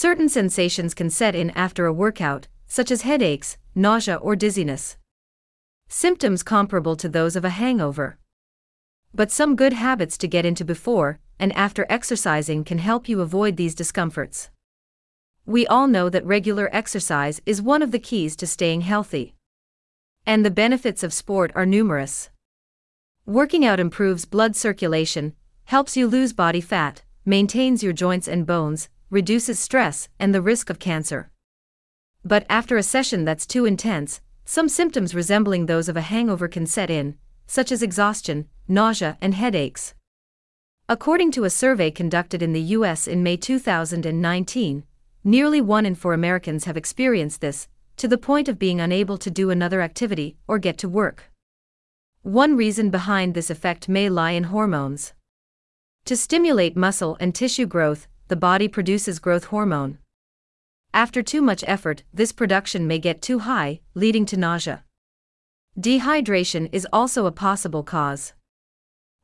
Certain sensations can set in after a workout, such as headaches, nausea, or dizziness. Symptoms comparable to those of a hangover. But some good habits to get into before and after exercising can help you avoid these discomforts. We all know that regular exercise is one of the keys to staying healthy. And the benefits of sport are numerous. Working out improves blood circulation, helps you lose body fat, maintains your joints and bones, reduces stress and the risk of cancer. But after a session that's too intense, some symptoms resembling those of a hangover can set in, such as exhaustion, nausea, and headaches. According to a survey conducted in the US in May 2019, nearly one in four Americans have experienced this, to the point of being unable to do another activity or get to work. One reason behind this effect may lie in hormones. To stimulate muscle and tissue growth, the body produces growth hormone. After too much effort, this production may get too high, leading to nausea. Dehydration is also a possible cause.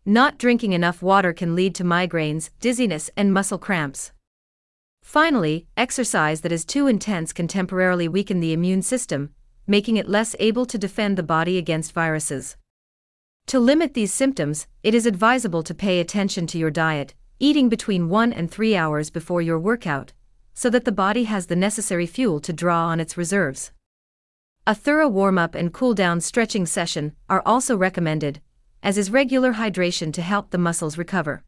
Not drinking enough water can lead to migraines, dizziness, and muscle cramps. Finally, exercise that is too intense can temporarily weaken the immune system, making it less able to defend the body against viruses. To limit these symptoms, it is advisable to pay attention to your diet, eating between 1 and 3 hours before your workout, so that the body has the necessary fuel to draw on its reserves. A thorough warm up and cool down stretching session are also recommended, as is regular hydration to help the muscles recover.